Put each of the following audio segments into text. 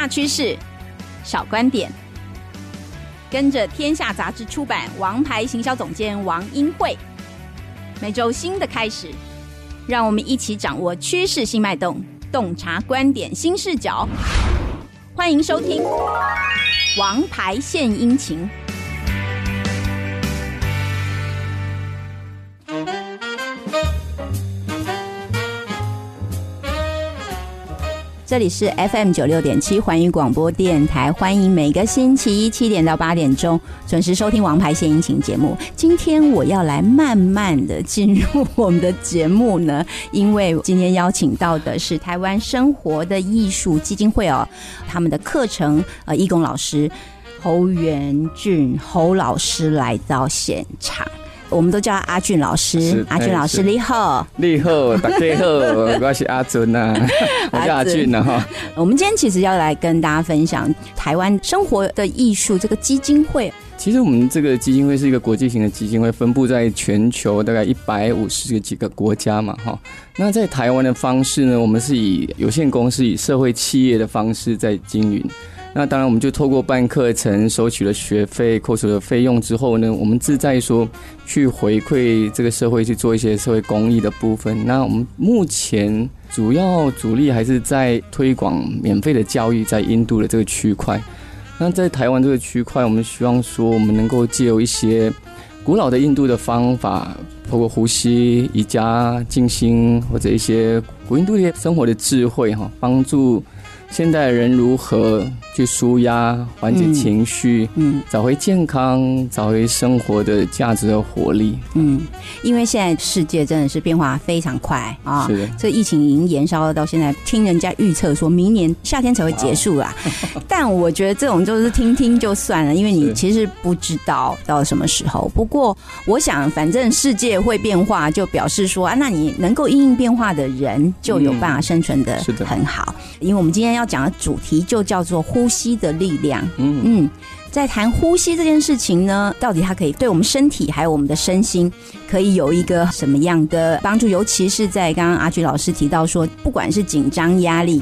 大趋势，小观点，跟着天下杂志出版王牌行销总监王英慧，每周新的开始，让我们一起掌握趋势新脉动，洞察观点新视角。欢迎收听《王牌献殷勤》。这里是 FM 九六点七环宇广播电台，欢迎每个星期一七点到八点钟准时收听《王牌献殷勤》节目。今天我要来慢慢的进入我们的节目呢，因为今天邀请到的是台湾生活的艺术基金会哦，他们的课程呃义工老师侯元俊侯老师来到现场。我们都叫阿俊老师，阿俊老师你好，你好，大家好，我是阿尊呐，我叫阿俊呐哈。我们今天其实要来跟大家分享台湾生活的艺术这个基金会。其实我们这个基金会是一个国际型的基金会，分布在全球大概一百五十几个国家嘛哈。那在台湾的方式呢，我们是以有限公司、以社会企业的方式在经营。那当然，我们就透过办课程，收取了学费，扣除了费用之后呢，我们自在说去回馈这个社会，去做一些社会公益的部分。那我们目前主要主力还是在推广免费的教育，在印度的这个区块。那在台湾这个区块，我们希望说，我们能够借由一些古老的印度的方法，包括呼吸、瑜伽、静心，或者一些古印度的生活的智慧，哈，帮助。现代人如何去舒压、缓解情绪，嗯，找回健康，找回生活的价值和活力。嗯，因为现在世界真的是变化非常快啊，是的，这疫情已经延烧到现在，听人家预测说明年夏天才会结束啊。但我觉得这种就是听听就算了，因为你其实不知道到什么时候。不过我想，反正世界会变化，就表示说啊，那你能够应应变化的人，就有办法生存的很好。因为我们今天要。要讲的主题就叫做呼吸的力量。嗯嗯，在谈呼吸这件事情呢，到底它可以对我们身体还有我们的身心，可以有一个什么样的帮助？尤其是在刚刚阿菊老师提到说，不管是紧张、压力，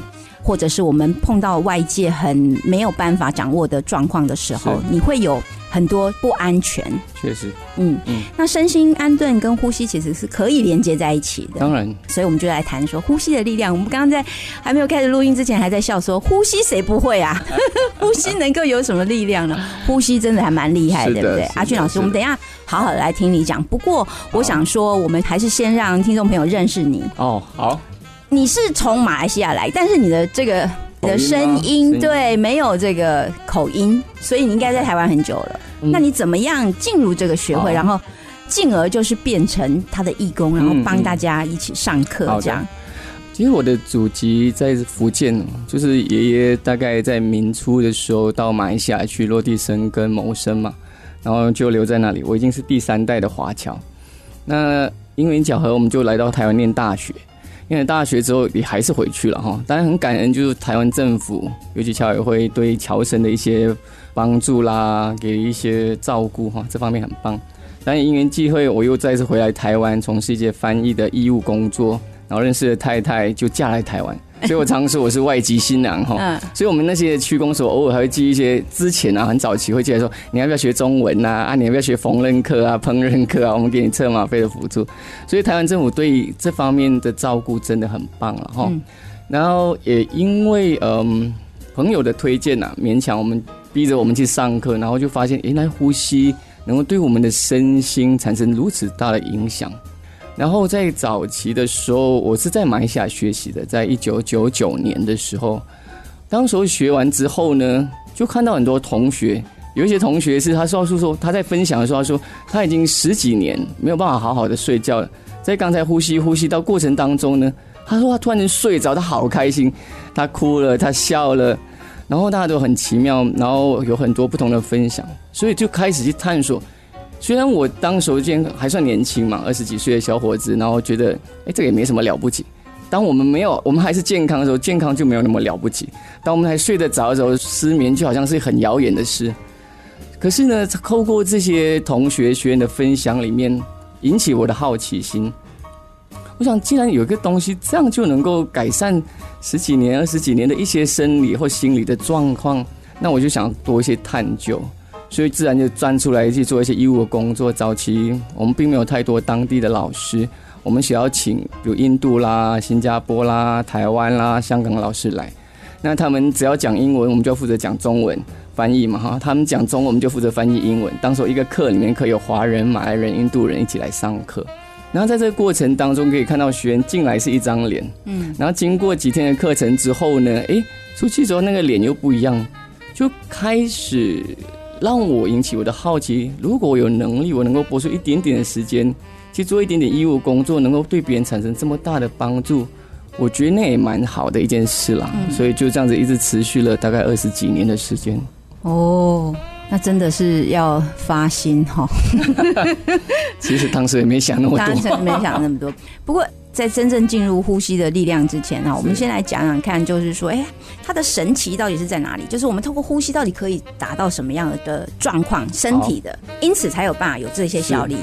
或者是我们碰到外界很没有办法掌握的状况的时候，你会有。很多不安全，确实，嗯嗯，那身心安顿跟呼吸其实是可以连接在一起的。当然，所以我们就来谈说呼吸的力量。我们刚刚在还没有开始录音之前，还在笑说呼吸谁不会啊？呼吸能够有什么力量呢？呼吸真的还蛮厉害，对不对？阿俊老师，我们等一下好好来听你讲。不过我想说，我们还是先让听众朋友认识你。哦，好，你是从马来西亚来，但是你的这个。你的声音对没有这个口音，所以你应该在台湾很久了。那你怎么样进入这个学会，然后进而就是变成他的义工，然后帮大家一起上课这样？其实我的祖籍在福建，就是爷爷大概在明初的时候到马来西亚去落地生根谋生嘛，然后就留在那里。我已经是第三代的华侨。那因缘巧合，我们就来到台湾念大学。因为大学之后也还是回去了哈，当然很感恩，就是台湾政府，尤其侨委会对侨生的一些帮助啦，给一些照顾哈，这方面很棒。但因缘际会，我又再次回来台湾，从事一些翻译的义务工作，然后认识了太太，就嫁来台湾。所以我常说我是外籍新娘哈，所以我们那些区公所偶尔还会寄一些之前啊很早期会寄来说你要不要学中文呐啊你要不要学缝纫课啊？烹饪课啊我们给你车马费的辅助，所以台湾政府对这方面的照顾真的很棒了哈。然后也因为嗯朋友的推荐呐，勉强我们逼着我们去上课，然后就发现原来呼吸能够对我们的身心产生如此大的影响。然后在早期的时候，我是在马来西亚学习的，在一九九九年的时候，当时候学完之后呢，就看到很多同学，有一些同学是他说说说他在分享的时候，他说他已经十几年没有办法好好的睡觉了，在刚才呼吸呼吸到过程当中呢，他说他突然间睡着，他好开心，他哭了，他笑了，然后大家都很奇妙，然后有很多不同的分享，所以就开始去探索。虽然我当时间还算年轻嘛，二十几岁的小伙子，然后觉得，哎，这也没什么了不起。当我们没有，我们还是健康的时候，健康就没有那么了不起。当我们还睡得着的时候，失眠就好像是很遥远的事。可是呢，透过这些同学学员的分享里面，引起我的好奇心。我想，既然有一个东西这样就能够改善十几年、二十几年的一些生理或心理的状况，那我就想多一些探究，所以自然就钻出来去做一些义务的工作。早期我们并没有太多当地的老师，我们需要请比如印度啦、新加坡啦、台湾啦、香港老师来，那他们只要讲英文，我们就负责讲中文翻译嘛哈。他们讲中文，我们就负责翻译英文。当时一个课里面可以有华人、马来人、印度人一起来上课。然后在这个过程当中，可以看到学员进来是一张脸，嗯，然后经过几天的课程之后呢，哎，出去之后那个脸又不一样，就开始让我引起我的好奇。如果我有能力，我能够拨出一点点的时间去做一点点义务工作，能够对别人产生这么大的帮助，我觉得那也蛮好的一件事啦。所以就这样子一直持续了大概二十几年的时间。哦。那真的是要发心哈，其实当时也没想那么多，当时没想那么多。不过在真正进入呼吸的力量之前呢，我们先来讲讲看，就是说，哎，它的神奇到底是在哪里？就是我们通过呼吸到底可以达到什么样的状况，身体的，因此才有办法有这些效力。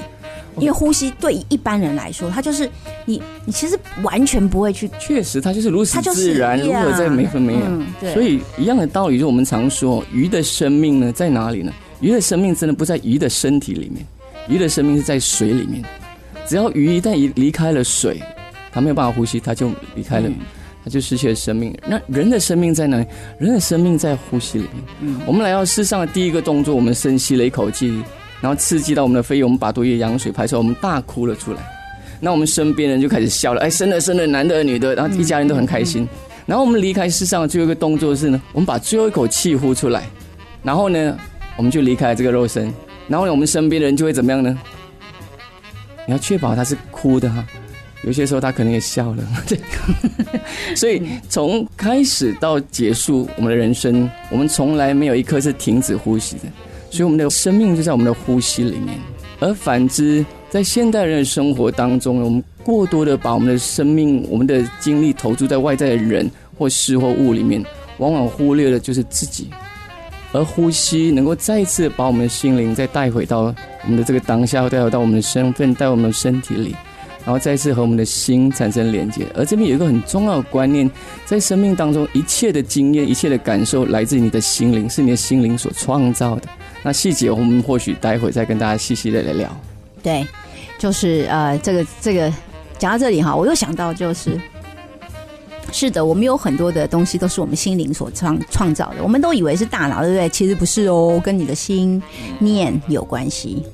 因为呼吸对于一般人来说，它就是你，你其实完全不会去。确实，它就是如此自然，如何在每分每秒。所以一样的道理，就我们常说，鱼的生命呢在哪里呢？鱼的生命真的不在鱼的身体里面，鱼的生命是在水里面。只要鱼一旦离离开了水，它没有办法呼吸，他就离开了，他就失去了生命。那人的生命在哪里？人的生命在呼吸里面。嗯，我们来到世上的第一个动作，我们深吸了一口气。然后刺激到我们的肺，我们把多余氧水排出来，我们大哭了出来。那我们身边人就开始笑了，哎，生了生了，男的女的，然后一家人都很开心。然后我们离开世上的最后一个动作是呢，我们把最后一口气呼出来，然后呢，我们就离开了这个肉身。然后呢，我们身边的人就会怎么样呢？你要确保他是哭的哈，有些时候他可能也笑了。所以从开始到结束我们的人生，我们从来没有一刻是停止呼吸的。所以我们的生命就在我们的呼吸里面，而反之，在现代人的生活当中，我们过多的把我们的生命、我们的精力投注在外在的人或事或物里面，往往忽略了就是自己。而呼吸能够再一次把我们的心灵再带回到我们的这个当下，带回到我们的身份，带我们的身体里。然后再次和我们的心产生连接，而这边有一个很重要的观念，在生命当中，一切的经验、一切的感受，来自于你的心灵，是你的心灵所创造的。那细节，我们或许待会再跟大家细细的来聊。对，就是呃，这个这个讲到这里哈，我又想到，就是是的，我们有很多的东西都是我们心灵所创创造的，我们都以为是大脑，对不对？其实不是哦，跟你的心念有关系。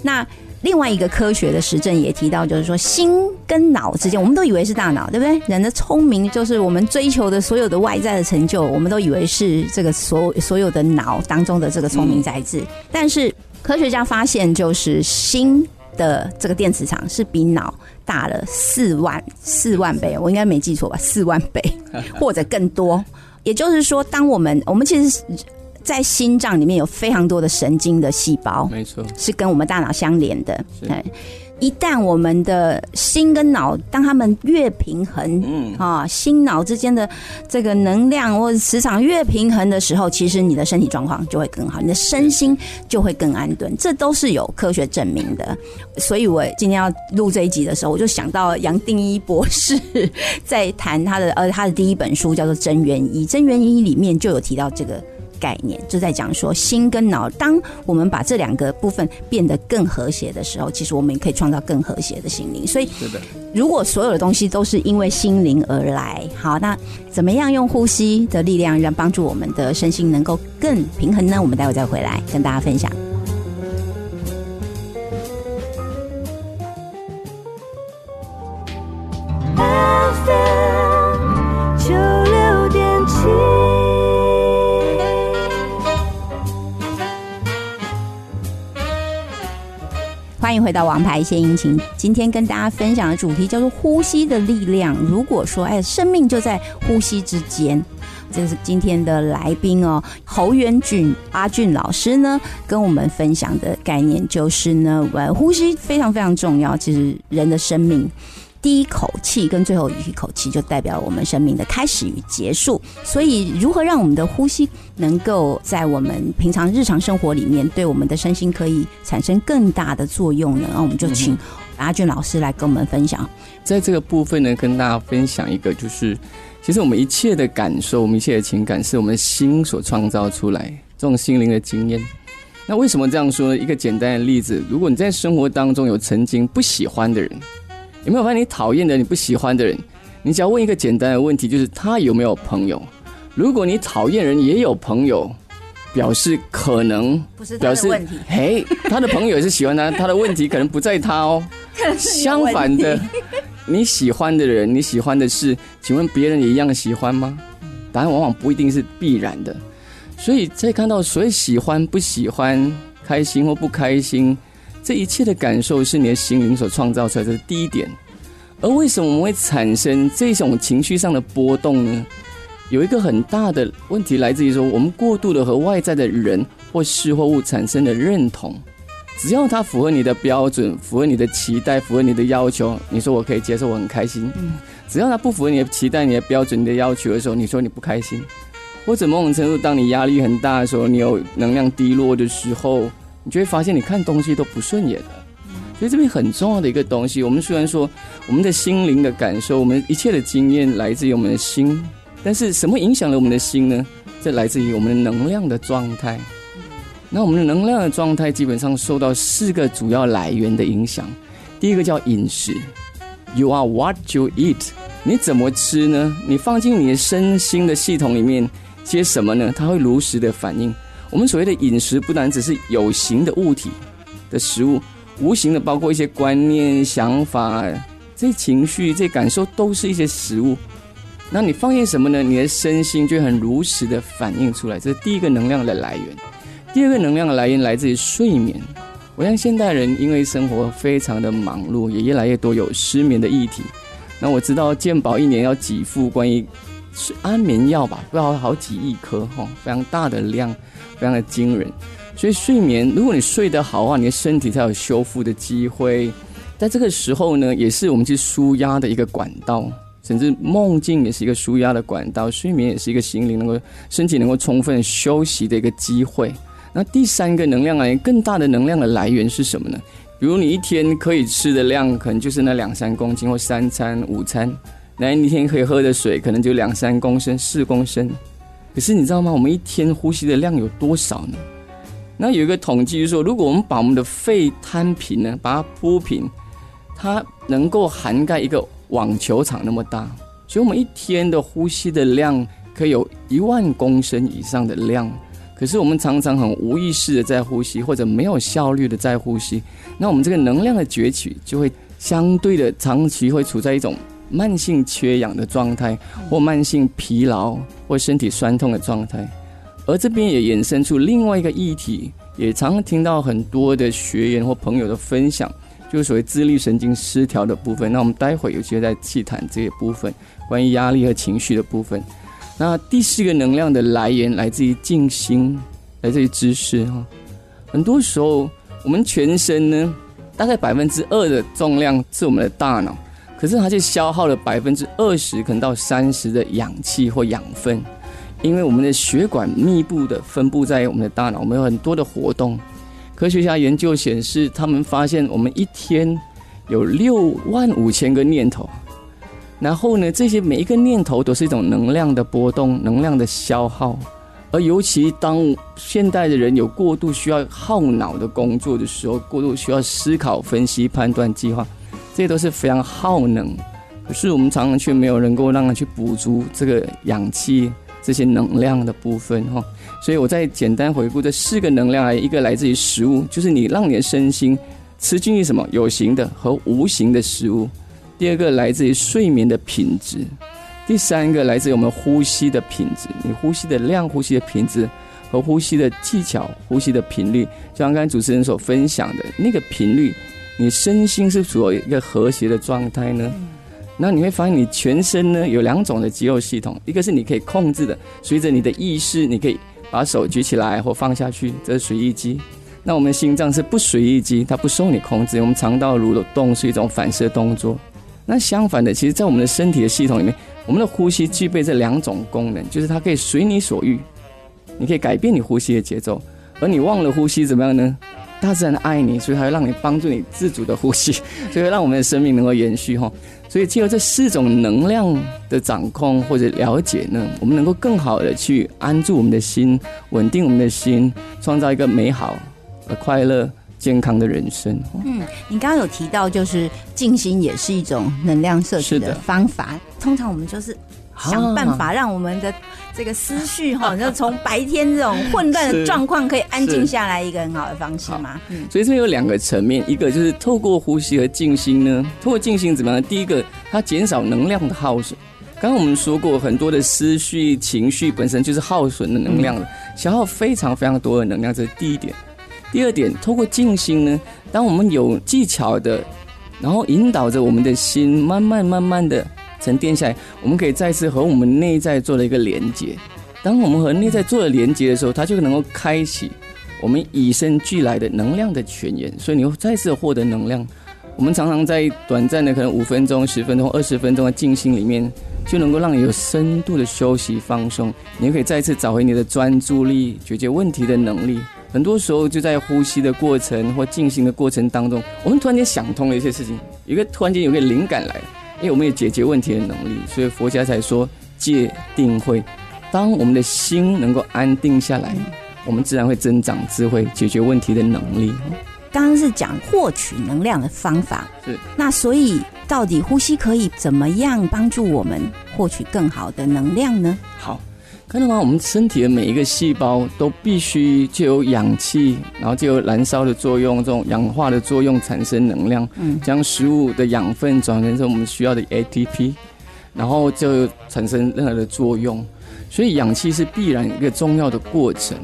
那另外一个科学的实证也提到，就是说心跟脑之间，我们都以为是大脑，对不对？人的聪明就是我们追求的所有的外在的成就，我们都以为是这个所所有的脑当中的这个聪明才智。但是科学家发现，就是心的这个电磁场是比脑大了四万四万倍，我应该没记错吧？四万倍 或者更多。也就是说，当我们我们其实。在心脏里面有非常多的神经的细胞，没错，是跟我们大脑相连的。对，一旦我们的心跟脑，当他们越平衡，嗯啊，心脑之间的这个能量或者磁场越平衡的时候，其实你的身体状况就会更好，你的身心就会更安顿。这都是有科学证明的。所以我今天要录这一集的时候，我就想到杨定一博士 在谈他的呃他的第一本书叫做《真元一》，《真元一》里面就有提到这个。概念就在讲说，心跟脑，当我们把这两个部分变得更和谐的时候，其实我们也可以创造更和谐的心灵。所以，如果所有的东西都是因为心灵而来，好，那怎么样用呼吸的力量，让帮助我们的身心能够更平衡呢？我们待会再回来跟大家分享。到王牌献殷勤。今天跟大家分享的主题叫做呼吸的力量。如果说，哎，生命就在呼吸之间，这是今天的来宾哦，侯元俊阿俊老师呢，跟我们分享的概念就是呢，呃，呼吸非常非常重要。其实人的生命。第一口气跟最后一口气就代表我们生命的开始与结束，所以如何让我们的呼吸能够在我们平常日常生活里面对我们的身心可以产生更大的作用呢？那 我们就请。阿俊老师来跟我们分享。在这个部分呢，跟大家分享一个，就是其实我们一切的感受，我们一切的情感，是我们心所创造出来这种心灵的经验。那为什么这样说呢？一个简单的例子，如果你在生活当中有曾经不喜欢的人，有没有发现你讨厌的、你不喜欢的人？你只要问一个简单的问题，就是他有没有朋友？如果你讨厌人也有朋友，表示可能不是他的问题。嘿，他的朋友也是喜欢他，他的问题可能不在他哦。相反的，你喜欢的人，你喜欢的事，请问别人也一样喜欢吗？答案往往不一定是必然的。所以在看到所谓喜欢、不喜欢、开心或不开心，这一切的感受是你的心灵所创造出来的第一点。而为什么我们会产生这种情绪上的波动呢？有一个很大的问题来自于说，我们过度的和外在的人或事或物产生的认同，只要它符合你的标准、符合你的期待、符合你的要求，你说我可以接受，我很开心。嗯，只要它不符合你的期待、你的标准、你的要求的时候，你说你不开心。或者某种程度，当你压力很大的时候，你有能量低落的时候，你就会发现你看东西都不顺眼了。所以这边很重要的一个东西，我们虽然说我们的心灵的感受，我们一切的经验来自于我们的心，但是什么影响了我们的心呢？这来自于我们的能量的状态。那我们的能量的状态基本上受到四个主要来源的影响。第一个叫饮食，You are what you eat。你怎么吃呢？你放进你的身心的系统里面。些什么呢？它会如实的反映。我们所谓的饮食，不单只是有形的物体的食物，无形的包括一些观念、想法、这些情绪、这些感受，都是一些食物。那你放进什么呢？你的身心就很如实的反映出来。这是第一个能量的来源。第二个能量的来源来自于睡眠。我想现代人因为生活非常的忙碌，也越来越多有失眠的议题。那我知道健保一年要给付关于。是安眠药吧，不要好几亿颗哈，非常大的量，非常的惊人。所以睡眠，如果你睡得好的话，你的身体才有修复的机会。在这个时候呢，也是我们去舒压的一个管道，甚至梦境也是一个舒压的管道，睡眠也是一个心灵能够身体能够充分休息的一个机会。那第三个能量来源，更大的能量的来源是什么呢？比如你一天可以吃的量，可能就是那两三公斤或三餐午餐。那一天可以喝的水可能就两三公升、四公升，可是你知道吗？我们一天呼吸的量有多少呢？那有一个统计就是说，如果我们把我们的肺摊平呢，把它铺平，它能够涵盖一个网球场那么大，所以我们一天的呼吸的量可以有一万公升以上的量。可是我们常常很无意识的在呼吸，或者没有效率的在呼吸，那我们这个能量的攫取就会相对的长期会处在一种。慢性缺氧的状态，或慢性疲劳，或身体酸痛的状态，而这边也衍生出另外一个议题，也常常听到很多的学员或朋友的分享，就是所谓自律神经失调的部分。那我们待会有机会再细谈这些部分，关于压力和情绪的部分。那第四个能量的来源来自于静心，来自于知识哈。很多时候，我们全身呢，大概百分之二的重量是我们的大脑。可是它就消耗了百分之二十，可能到三十的氧气或养分，因为我们的血管密布的分布在我们的大脑，我们有很多的活动。科学家研究显示，他们发现我们一天有六万五千个念头，然后呢，这些每一个念头都是一种能量的波动、能量的消耗。而尤其当现代的人有过度需要耗脑的工作的时候，过度需要思考、分析、判断、计划。这些都是非常耗能，可是我们常常却没有能够让它去补足这个氧气这些能量的部分哈。所以我再简单回顾这四个能量，一个来自于食物，就是你让你的身心吃进去什么有形的和无形的食物；第二个来自于睡眠的品质；第三个来自于我们呼吸的品质，你呼吸的量、呼吸的品质和呼吸的技巧、呼吸的频率，就像刚才主持人所分享的那个频率。你身心是处于一个和谐的状态呢？那你会发现，你全身呢有两种的肌肉系统，一个是你可以控制的，随着你的意识，你可以把手举起来或放下去，这是随意肌。那我们的心脏是不随意肌，它不受你控制。我们肠道蠕动是一种反射动作。那相反的，其实，在我们的身体的系统里面，我们的呼吸具备这两种功能，就是它可以随你所欲，你可以改变你呼吸的节奏，而你忘了呼吸怎么样呢？大自然爱你，所以它会让你帮助你自主的呼吸，所以让我们的生命能够延续哈。所以，借由这四种能量的掌控或者了解呢，我们能够更好的去安住我们的心，稳定我们的心，创造一个美好、而快乐、健康的人生。嗯，你刚刚有提到，就是静心也是一种能量摄取的方法。通常我们就是想办法让我们的。这个思绪哈，就从白天这种混乱的状况可以安静下来，一个很好的方式嘛。嗯，所以这有两个层面，一个就是透过呼吸和静心呢。透过静心怎么样？第一个，它减少能量的耗损。刚刚我们说过，很多的思绪、情绪本身就是耗损的能量的，消耗非常非常多的能量，这是第一点。第二点，透过静心呢，当我们有技巧的，然后引导着我们的心，慢慢慢慢的。沉淀下来，我们可以再次和我们内在做了一个连接。当我们和内在做了连接的时候，它就能够开启我们与生俱来的能量的泉源。所以你会再次获得能量。我们常常在短暂的可能五分钟、十分钟、二十分钟的静心里面，就能够让你有深度的休息放松。你可以再次找回你的专注力、解决问题的能力。很多时候就在呼吸的过程或静心的过程当中，我们突然间想通了一些事情，一个突然间有个灵感来了。因为我们有解决问题的能力，所以佛家才说戒定慧。当我们的心能够安定下来，我们自然会增长智慧，解决问题的能力。刚刚是讲获取能量的方法，是那所以到底呼吸可以怎么样帮助我们获取更好的能量呢？好。看到吗？我们身体的每一个细胞都必须就有氧气，然后就有燃烧的作用，这种氧化的作用产生能量，嗯，将食物的养分转成成我们需要的 ATP，然后就产生任何的作用。所以氧气是必然一个重要的过程。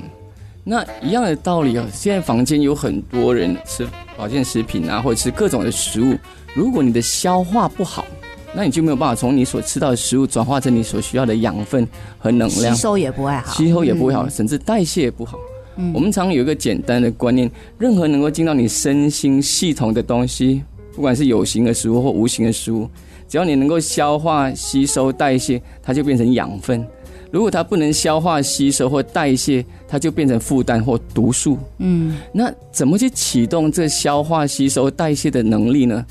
那一样的道理啊，现在房间有很多人吃保健食品啊，或者吃各种的食物，如果你的消化不好。那你就没有办法从你所吃到的食物转化成你所需要的养分和能量，吸收也不会好，吸收也不会好，甚至代谢也不好。我们常有一个简单的观念：任何能够进到你身心系统的东西，不管是有形的食物或无形的食物，只要你能够消化、吸收、代谢，它就变成养分；如果它不能消化、吸收或代谢，它就变成负担或毒素。嗯，那怎么去启动这消化、吸收、代谢的能力呢？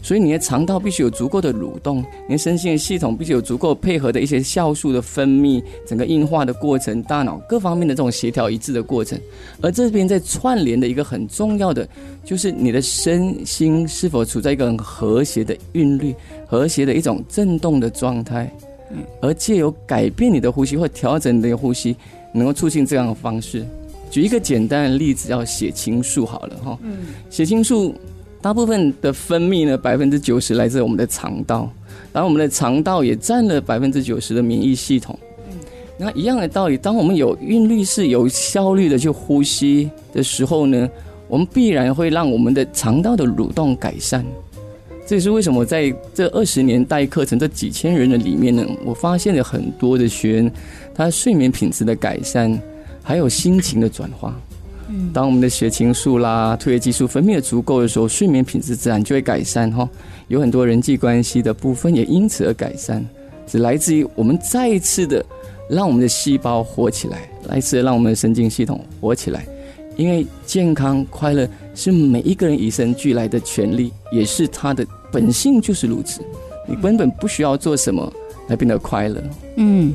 所以你的肠道必须有足够的蠕动，你的身心的系统必须有足够配合的一些酵素的分泌，整个硬化的过程，大脑各方面的这种协调一致的过程。而这边在串联的一个很重要的，就是你的身心是否处在一个很和谐的韵律、和谐的一种震动的状态。嗯，而借由改变你的呼吸或调整你的呼吸，能够促进这样的方式。举一个简单的例子，叫血清素好了哈。嗯，血清素。大部分的分泌呢，百分之九十来自我们的肠道，然后我们的肠道也占了百分之九十的免疫系统。那一样的道理，当我们有韵律、是有效率的去呼吸的时候呢，我们必然会让我们的肠道的蠕动改善。这也是为什么在这二十年代课程这几千人的里面呢，我发现了很多的学员，他睡眠品质的改善，还有心情的转化。当我们的血清素啦、褪黑激素分泌的足够的时候，睡眠品质自然就会改善哈。有很多人际关系的部分也因此而改善，只来自于我们再一次的让我们的细胞活起来，来自让我们的神经系统活起来。因为健康快乐是每一个人与生俱来的权利，也是他的本性就是如此。你根本不需要做什么来变得快乐。嗯。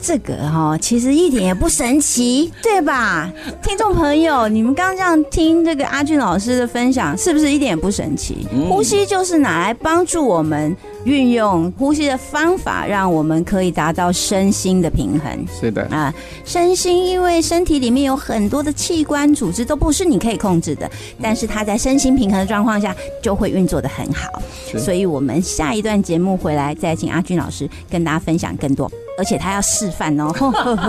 这个哈，其实一点也不神奇，对吧？听众朋友，你们刚刚这样听这个阿俊老师的分享，是不是一点也不神奇？呼吸就是拿来帮助我们运用呼吸的方法，让我们可以达到身心的平衡。是的啊，身心因为身体里面有很多的器官组织都不是你可以控制的，但是它在身心平衡的状况下就会运作的很好。所以我们下一段节目回来再请阿俊老师跟大家分享更多。而且他要示范哦，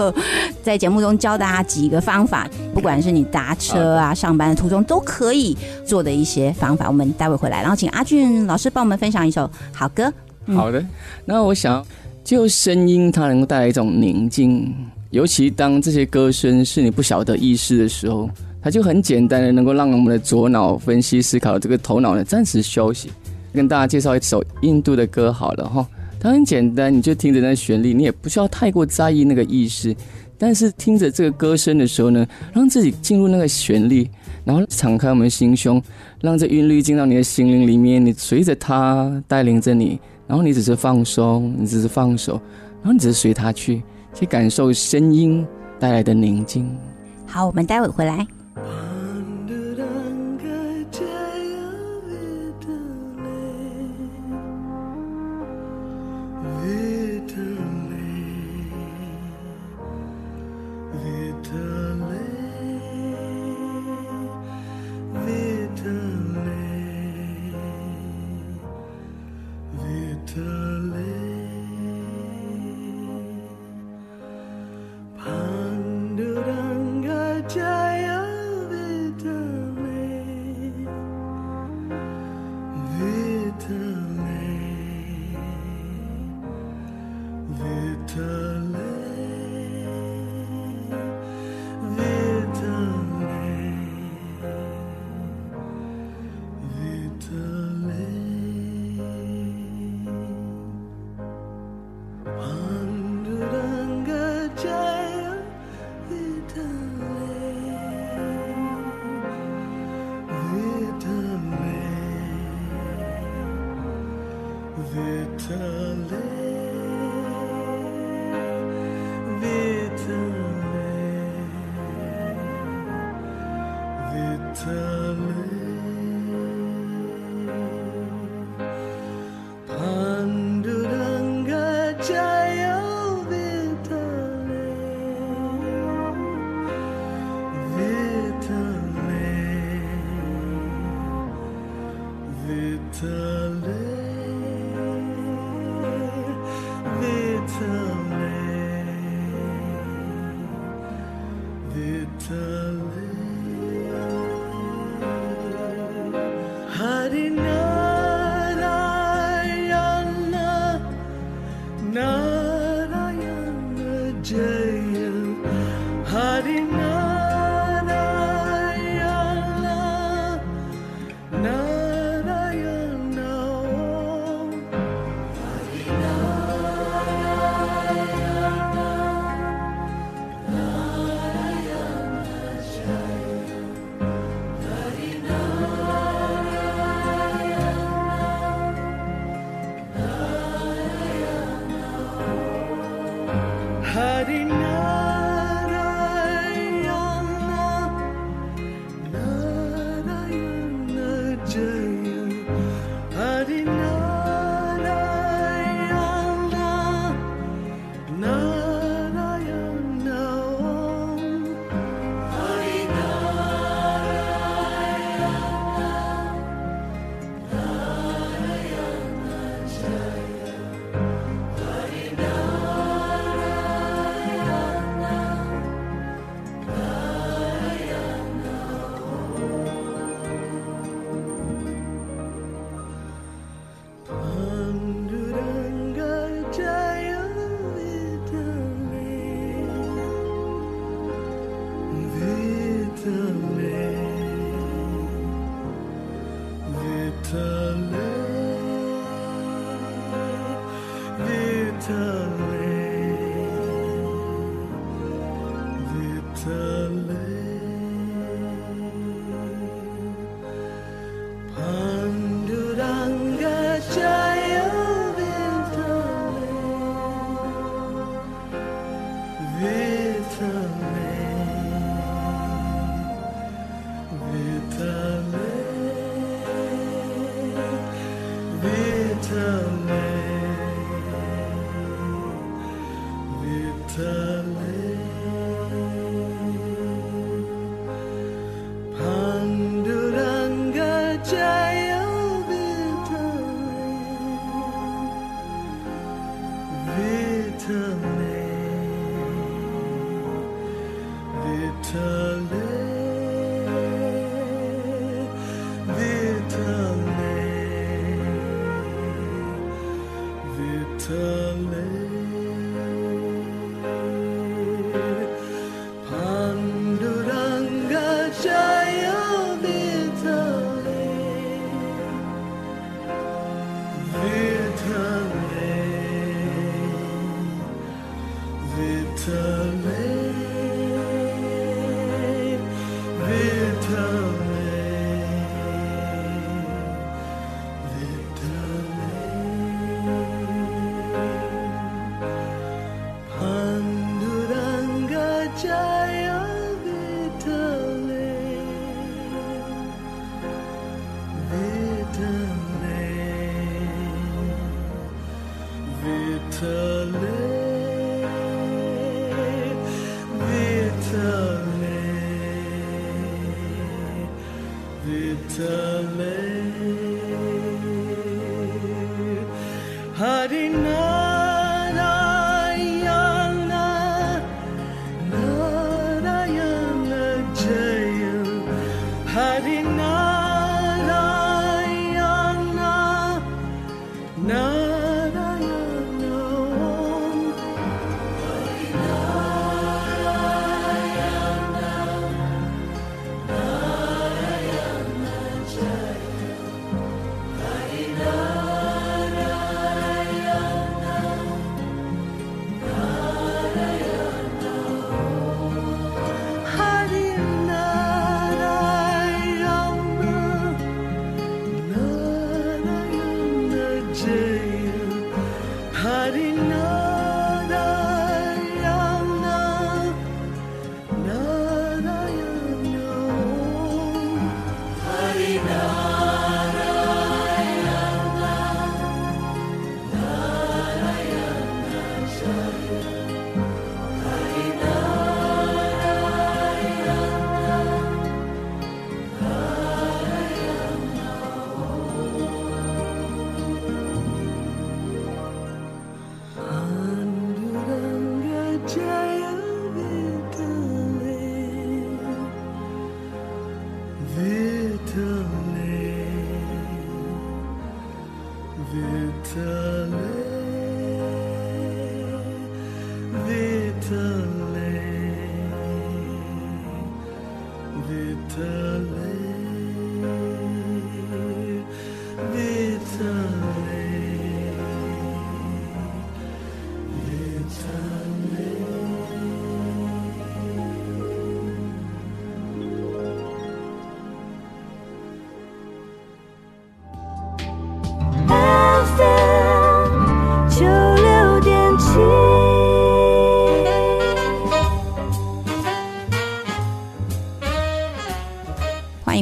在节目中教大家几个方法，不管是你搭车啊、上班的途中都可以做的一些方法。我们待会回来，然后请阿俊老师帮我们分享一首好歌。好的，那我想就声音，它能够带来一种宁静，尤其当这些歌声是你不晓得意识的时候，它就很简单的能够让我们的左脑分析思考这个头脑呢暂时休息。跟大家介绍一首印度的歌好了哈。它很简单，你就听着那旋律，你也不需要太过在意那个意识。但是听着这个歌声的时候呢，让自己进入那个旋律，然后敞开我们心胸，让这韵律进到你的心灵里面，你随着它带领着你，然后你只是放松，你只是放手，然后你只是随它去，去感受声音带来的宁静。好，我们待会回来。time. fell.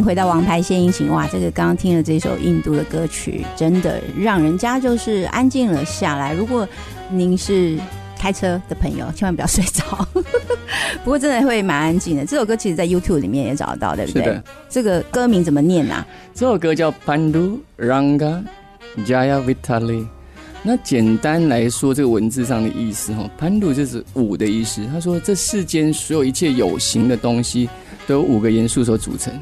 回到王牌献殷勤哇，这个刚刚听了这首印度的歌曲，真的让人家就是安静了下来。如果您是开车的朋友，千万不要睡着。不过真的会蛮安静的。这首歌其实，在 YouTube 里面也找得到，对不对？这个歌名怎么念啊？这首歌叫 Pandu Ranga Jaya Vitali。那简单来说，这个文字上的意思哈，Pandu 就是五的意思。他说，这世间所有一切有形的东西，都有五个元素所组成。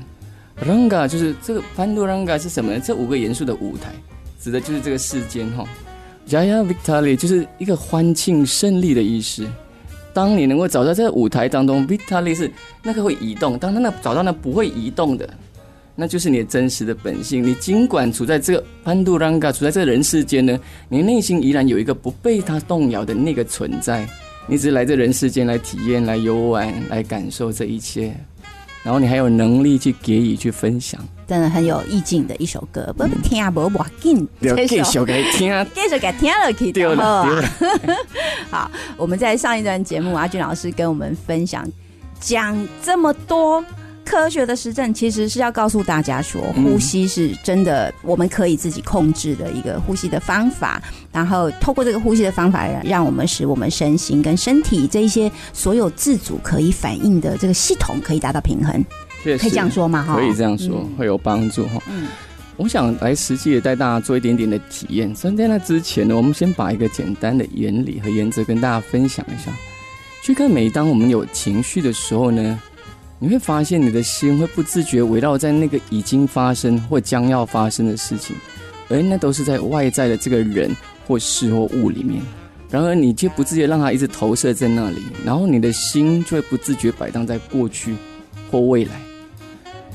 Ranga 就是这个潘多 Ranga 是什么呢？这五个元素的舞台，指的就是这个世间哈。Jaya Victory 就是一个欢庆胜利的意思。当你能够找到这个舞台当中，Victory 是那个会移动。当他那找到那不会移动的，那就是你的真实的本性。你尽管处在这个潘多 Ranga 处在这个人世间呢，你内心依然有一个不被他动摇的那个存在。你只是来这人世间来体验、来游玩、来感受这一切。然后你还有能力去给予、去分享，真的很有意境的一首歌。不听啊，不不紧，继续给听，继续给听了，可以丢了。好，我们在上一段节目，阿俊老师跟我们分享讲这么多。科学的实证其实是要告诉大家说，呼吸是真的，我们可以自己控制的一个呼吸的方法。然后透过这个呼吸的方法，让我们使我们身心跟身体这一些所有自主可以反应的这个系统可以达到平衡。可以这样说吗？哈，可以这样说，会有帮助哈。嗯，我想来实际的带大家做一点点的体验。所以在那之前呢，我们先把一个简单的原理和原则跟大家分享一下。去看，每当我们有情绪的时候呢。你会发现，你的心会不自觉围绕在那个已经发生或将要发生的事情，而那都是在外在的这个人或事或物里面。然而，你却不自觉让它一直投射在那里，然后你的心就会不自觉摆荡在过去或未来。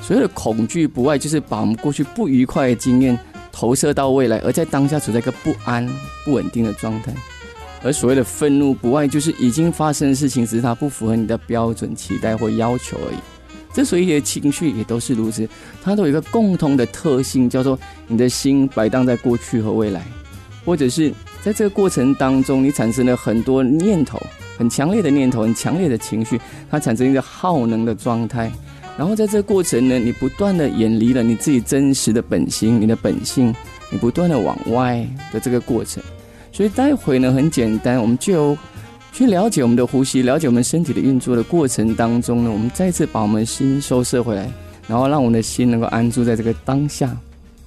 所有的恐惧，不外就是把我们过去不愉快的经验投射到未来，而在当下处在一个不安、不稳定的状态。而所谓的愤怒，不外就是已经发生的事情，只是它不符合你的标准、期待或要求而已。这所有的情绪也都是如此，它都有一个共同的特性，叫做你的心摆荡在过去和未来，或者是在这个过程当中，你产生了很多念头，很强烈的念头，很强烈的情绪，它产生一个耗能的状态。然后在这个过程呢，你不断的远离了你自己真实的本心，你的本性，你不断的往外的这个过程。所以待会呢，很简单，我们就。去了解我们的呼吸，了解我们身体的运作的过程当中呢，我们再次把我们心收摄回来，然后让我们的心能够安住在这个当下，好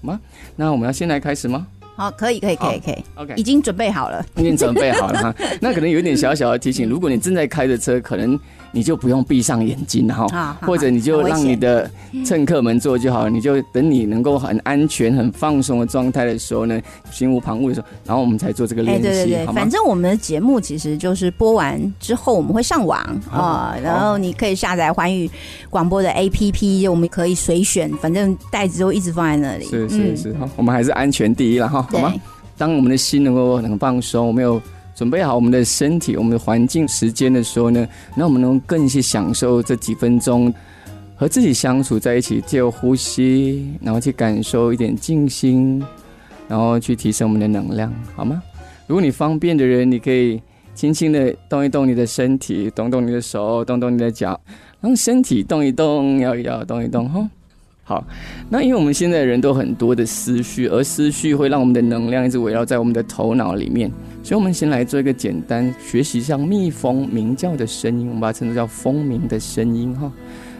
吗？那我们要先来开始吗？好，可以，可以，可以，可以，OK，已经准备好了，已经准备好了哈。那可能有一点小小的提醒，如果你正在开着车，可能。你就不用闭上眼睛哈，或者你就让你的乘客们坐就好了。你就等你能够很安全、很放松的状态的时候呢，心无旁骛的时候，然后我们才做这个练习。对对对，反正我们的节目其实就是播完之后我们会上网啊，然后你可以下载环宇广播的 APP，我们可以随选，反正袋子都一直放在那里。是是是，好，我们还是安全第一了哈，好吗？当我们的心能够很放松，我们有。准备好我们的身体、我们的环境、时间的时候呢，那我们能更去享受这几分钟和自己相处在一起，借由呼吸，然后去感受一点静心，然后去提升我们的能量，好吗？如果你方便的人，你可以轻轻的动一动你的身体，动动你的手，动动你的脚，让身体动一动，摇一摇，动一动，哈。好，那因为我们现在人都很多的思绪，而思绪会让我们的能量一直围绕在我们的头脑里面，所以我们先来做一个简单学习，像蜜蜂鸣叫的声音，我们把它称作叫蜂鸣的声音哈。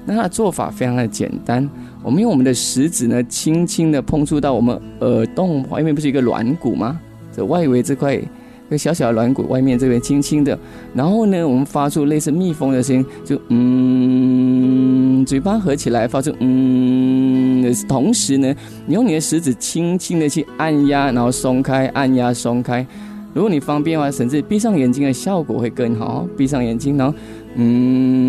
那它的做法非常的简单，我们用我们的食指呢，轻轻的碰触到我们耳洞外面不是一个软骨吗？这外围这块。个小小的软骨外面这边轻轻的，然后呢，我们发出类似蜜蜂的声音，就嗯，嘴巴合起来发出嗯同时呢，你用你的食指轻轻的去按压，然后松开，按压松开。如果你方便的话，甚至闭上眼睛的效果会更好。闭上眼睛，然后嗯，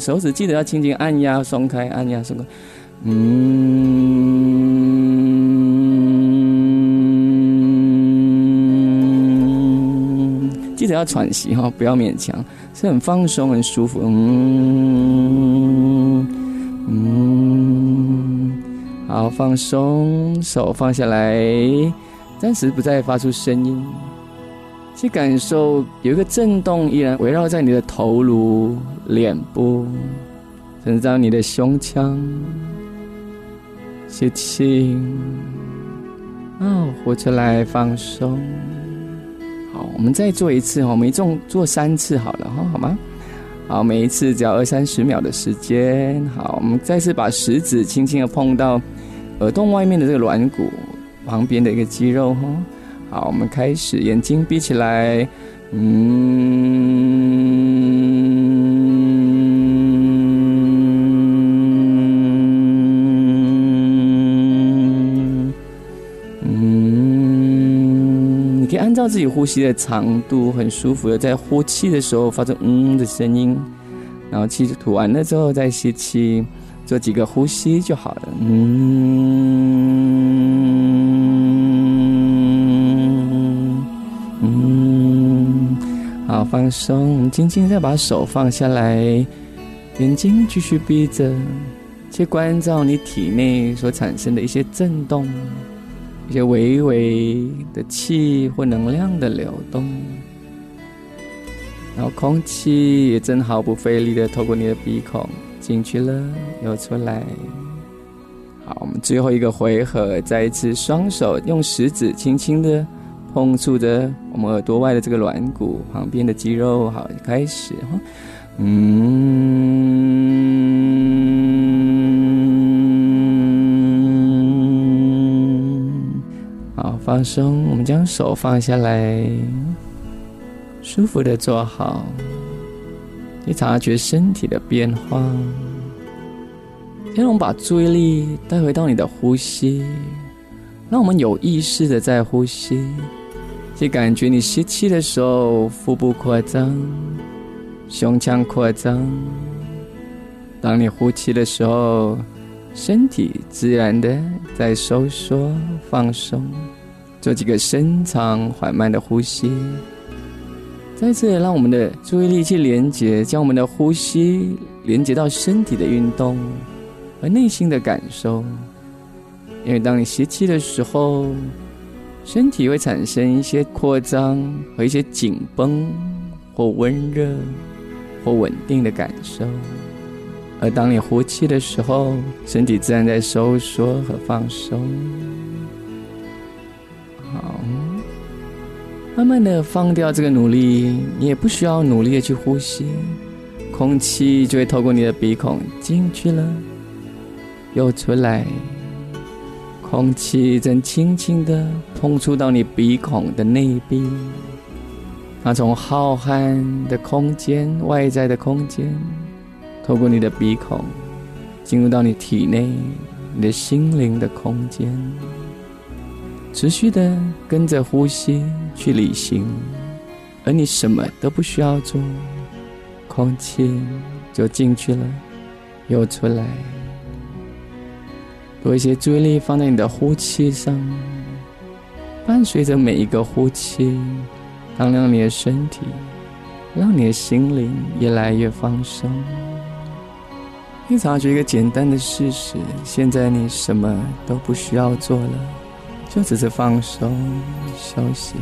手指记得要轻轻按压松开，按压松开，嗯。记得要喘息哈，不要勉强，是很放松、很舒服。嗯嗯，好，放松，手放下来，暂时不再发出声音，去感受有一个震动依然围绕在你的头颅、脸部，甚至到你的胸腔。吸气，哦，呼出来，放松。我们再做一次哈，我们一共做三次好了哈，好吗？好，每一次只要二三十秒的时间。好，我们再次把食指轻轻的碰到耳洞外面的这个软骨旁边的一个肌肉哈。好，我们开始，眼睛闭起来，嗯。按照自己呼吸的长度，很舒服的，在呼气的时候发出“嗯”的声音，然后气吐完了之后再吸气，做几个呼吸就好了。嗯嗯，好，放松，轻轻再把手放下来，眼睛继续闭着，去关照你体内所产生的一些震动。一些微微的气或能量的流动，然后空气也正毫不费力的透过你的鼻孔进去了，又出来。好，我们最后一个回合，再一次双手用食指轻轻的碰触着我们耳朵外的这个软骨旁边的肌肉。好，开始，嗯。放松，我们将手放下来，舒服的坐好。你察觉身体的变化，先我们把注意力带回到你的呼吸，让我们有意识的在呼吸，去感觉你吸气的时候腹部扩张，胸腔扩张；当你呼气的时候，身体自然的在收缩放松，做几个深长缓慢的呼吸。再次让我们的注意力去连接，将我们的呼吸连接到身体的运动和内心的感受。因为当你吸气的时候，身体会产生一些扩张和一些紧绷或温热或稳定的感受。而当你呼气的时候，身体自然在收缩和放松。慢慢的放掉这个努力，你也不需要努力的去呼吸，空气就会透过你的鼻孔进去了，又出来。空气正轻轻的碰触到你鼻孔的内壁，它从浩瀚的空间、外在的空间。透过你的鼻孔，进入到你体内、你的心灵的空间，持续的跟着呼吸去旅行，而你什么都不需要做，空气就进去了，又出来。多一些注意力放在你的呼气上，伴随着每一个呼气，当让你的身体，让你的心灵越来越放松。你察觉一个简单的事实：现在你什么都不需要做了，就只是放松、休息。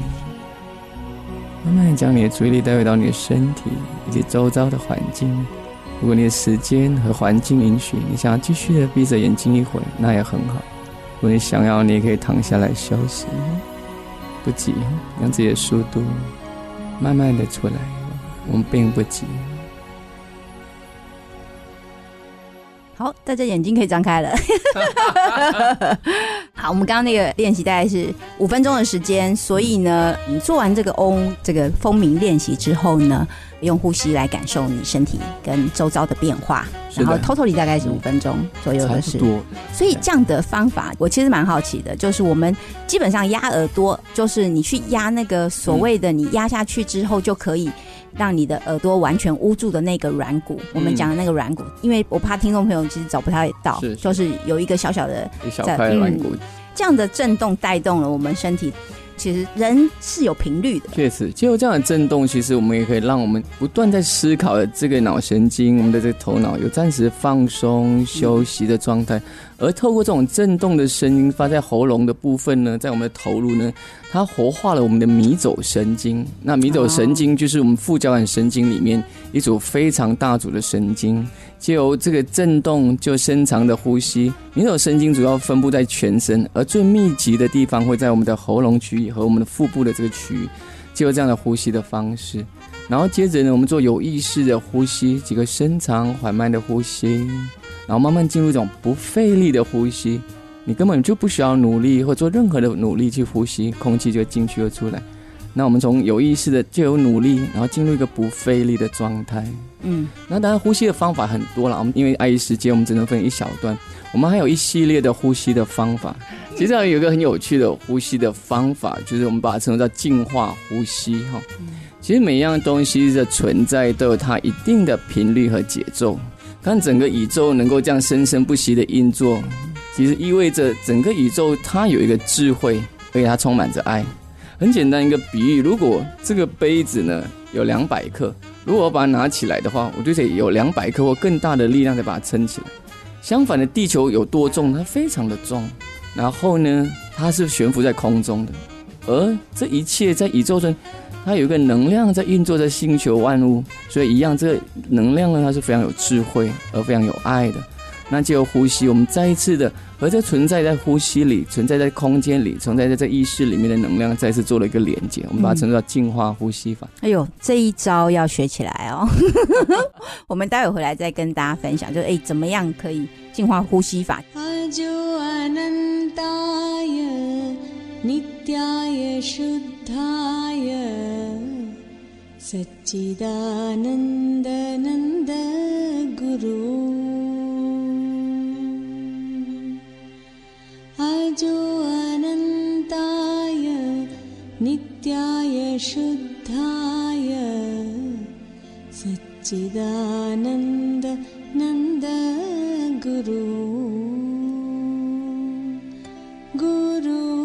慢慢将你的注意力带回到你的身体以及周遭的环境。如果你的时间和环境允许，你想要继续的闭着眼睛一会，那也很好。如果你想要，你也可以躺下来休息，不急，让自己的速度慢慢的出来。我们并不急。好，大家眼睛可以张开了。好，我们刚刚那个练习大概是五分钟的时间，所以呢，你做完这个嗡这个蜂鸣练习之后呢，用呼吸来感受你身体跟周遭的变化，然后 totally 大概是五分钟左右的事。所以这样的方法，我其实蛮好奇的，就是我们基本上压耳朵，就是你去压那个所谓的你压下去之后就可以。让你的耳朵完全捂住的那个软骨，我们讲的那个软骨，因为我怕听众朋友其实找不太到，就是有一个小小的一小块软骨，这样的震动带动了我们身体。其实人是有频率的，确实，就这样的震动，其实我们也可以让我们不断在思考的这个脑神经，我们的这个头脑有暂时放松休息的状态。而透过这种震动的声音发在喉咙的部分呢，在我们的头颅呢，它活化了我们的迷走神经。那迷走神经就是我们副交感神经里面一组非常大组的神经，借由这个震动就深长的呼吸。迷走神经主要分布在全身，而最密集的地方会在我们的喉咙区域和我们的腹部的这个区域，借由这样的呼吸的方式。然后接着呢，我们做有意识的呼吸，几个深长缓慢的呼吸。然后慢慢进入一种不费力的呼吸，你根本就不需要努力或做任何的努力去呼吸，空气就进去又出来。那我们从有意识的就有努力，然后进入一个不费力的状态。嗯，那当然呼吸的方法很多了，我们因为碍于时间，我们只能分一小段。我们还有一系列的呼吸的方法。其实有一个很有趣的呼吸的方法，就是我们把它称为叫净化呼吸。哈，其实每一样东西的存在都有它一定的频率和节奏。看整个宇宙能够这样生生不息的运作，其实意味着整个宇宙它有一个智慧，而且它充满着爱。很简单一个比喻，如果这个杯子呢有两百克，如果我把它拿起来的话，我就得有两百克或更大的力量再把它撑起来。相反的，地球有多重？它非常的重。然后呢，它是悬浮在空中的，而这一切在宇宙中。它有一个能量在运作在星球万物，所以一样，这个能量呢，它是非常有智慧而非常有爱的。那就呼吸，我们再一次的和这存在在呼吸里、存在在空间里、存在在这意识里面的能量，再次做了一个连接。我们把它称作净化呼吸法。哎呦，这一招要学起来哦！我们待会回来再跟大家分享，就哎，怎么样可以净化呼吸法？नित्याय शुद्धाय सच्चिदानन्दनन्द गुरु अनन्ताय नित्याय शुद्धाय। सच्चिदानन्द नन्द गुरु। गुरु।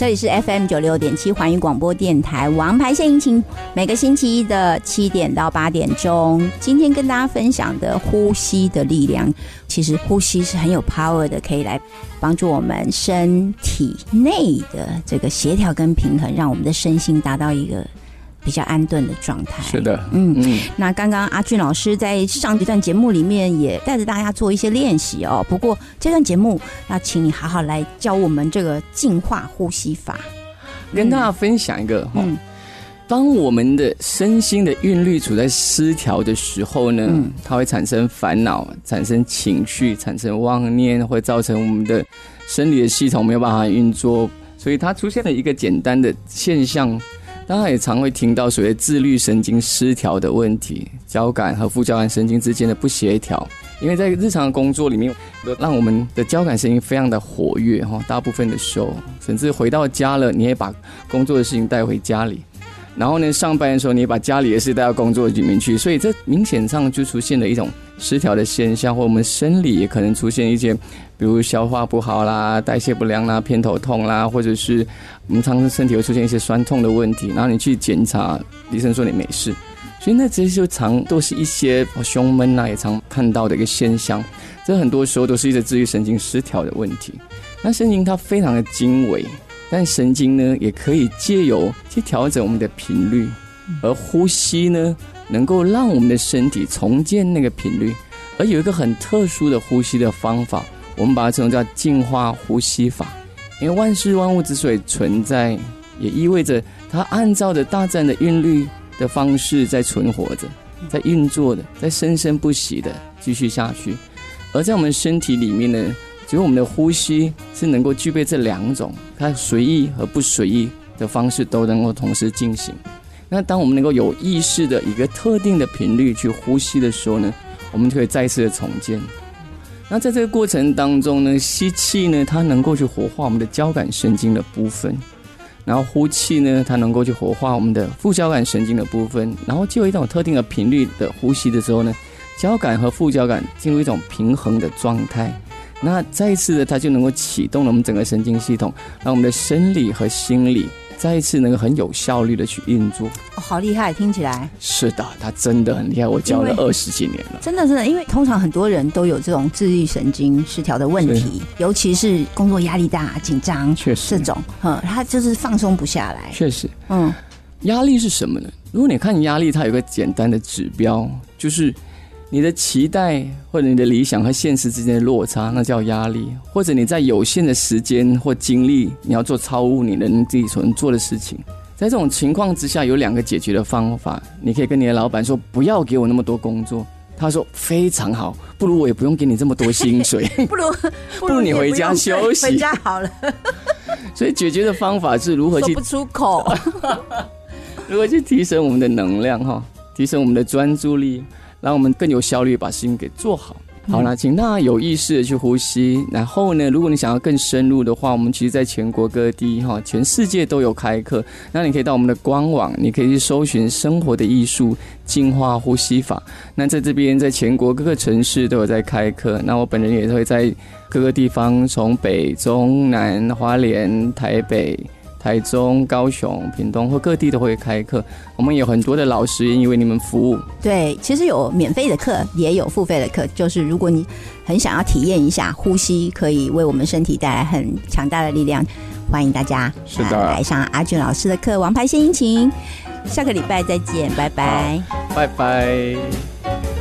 这里是 FM 九六点七环宇广播电台王牌献殷勤，每个星期一的七点到八点钟。今天跟大家分享的呼吸的力量，其实呼吸是很有 power 的，可以来帮助我们身体内的这个协调跟平衡，让我们的身心达到一个比较安顿的状态。是的，嗯嗯，那刚刚阿俊老师在上一段节目里面也带着大家做一些练习哦。不过这段节目要请你好好来教我们这个净化呼吸法。跟大家分享一个哈，嗯当我们的身心的韵律处在失调的时候呢，嗯它会产生烦恼、产生情绪、产生妄念，会造成我们的生理的系统没有办法运作，所以它出现了一个简单的现象。大家也常会听到所谓自律神经失调的问题，交感和副交感神经之间的不协调。因为在日常的工作里面，让我们的交感神经非常的活跃哈，大部分的时候，甚至回到家了，你也把工作的事情带回家里。然后呢，上班的时候你也把家里的事带到工作里面去，所以这明显上就出现了一种失调的现象，或我们生理也可能出现一些，比如消化不好啦、代谢不良啦、偏头痛啦，或者是我们常常身体会出现一些酸痛的问题，然后你去检查，医生说你没事，所以那这些就常都是一些胸闷啊，也常看到的一个现象。这很多时候都是一些自律神经失调的问题。那神经它非常的精微，但神经呢也可以借由去调整我们的频率，而呼吸呢能够让我们的身体重建那个频率。而有一个很特殊的呼吸的方法，我们把它称作叫净化呼吸法。因为万事万物之所以存在，也意味着它按照着大自然的韵律的方式在存活着，在运作的，在生生不息的继续下去。而在我们身体里面呢，只有我们的呼吸是能够具备这两种，它随意和不随意的方式都能够同时进行。那当我们能够有意识的一个特定的频率去呼吸的时候呢，我们就可以再次的重建。那在这个过程当中呢，吸气呢，它能够去活化我们的交感神经的部分，然后呼气呢，它能够去活化我们的副交感神经的部分，然后就有一种特定的频率的呼吸的时候呢，交感和副交感进入一种平衡的状态。那再一次的，它就能够启动了我们整个神经系统，让我们的生理和心理再一次能够很有效率的去运作。哦，好厉害，听起来是的，他真的很厉害，我教了二十几年了。真的真的，因为通常很多人都有这种自律神经失调的问题，尤其是工作压力大、紧张确实这种，嗯，他就是放松不下来，确实，嗯，压力是什么呢？如果你看压力，它有个简单的指标，就是你的期待或者你的理想和现实之间的落差，那叫压力；或者你在有限的时间或精力，你要做超乎你能自己所能做的事情。在这种情况之下，有两个解决的方法，你可以跟你的老板说，不要给我那么多工作。他说非常好，不如我也不用给你这么多薪水。不如 不如你回家休息回家好了，所以解决的方法是如何去不出口。如何去提升我们的能量哈，提升我们的专注力，让我们更有效率把事情给做好。好了，请大家有意识的去呼吸。然后呢，如果你想要更深入的话，我们其实在全国各地哈，全世界都有开课。那你可以到我们的官网，你可以去搜寻“生活的艺术进化呼吸法”。那在这边，在全国各个城市都有在开课。那我本人也会在各个地方，从北、中、南、花莲、台北。台中、高雄、屏东或各地都会开课，我们有很多的老师愿意为你们服务。对，其实有免费的课，也有付费的课。就是如果你很想要体验一下呼吸，可以为我们身体带来很强大的力量，欢迎大家是的呃来上阿俊老师的课《王牌献殷勤》。下个礼拜再见，拜拜。拜拜。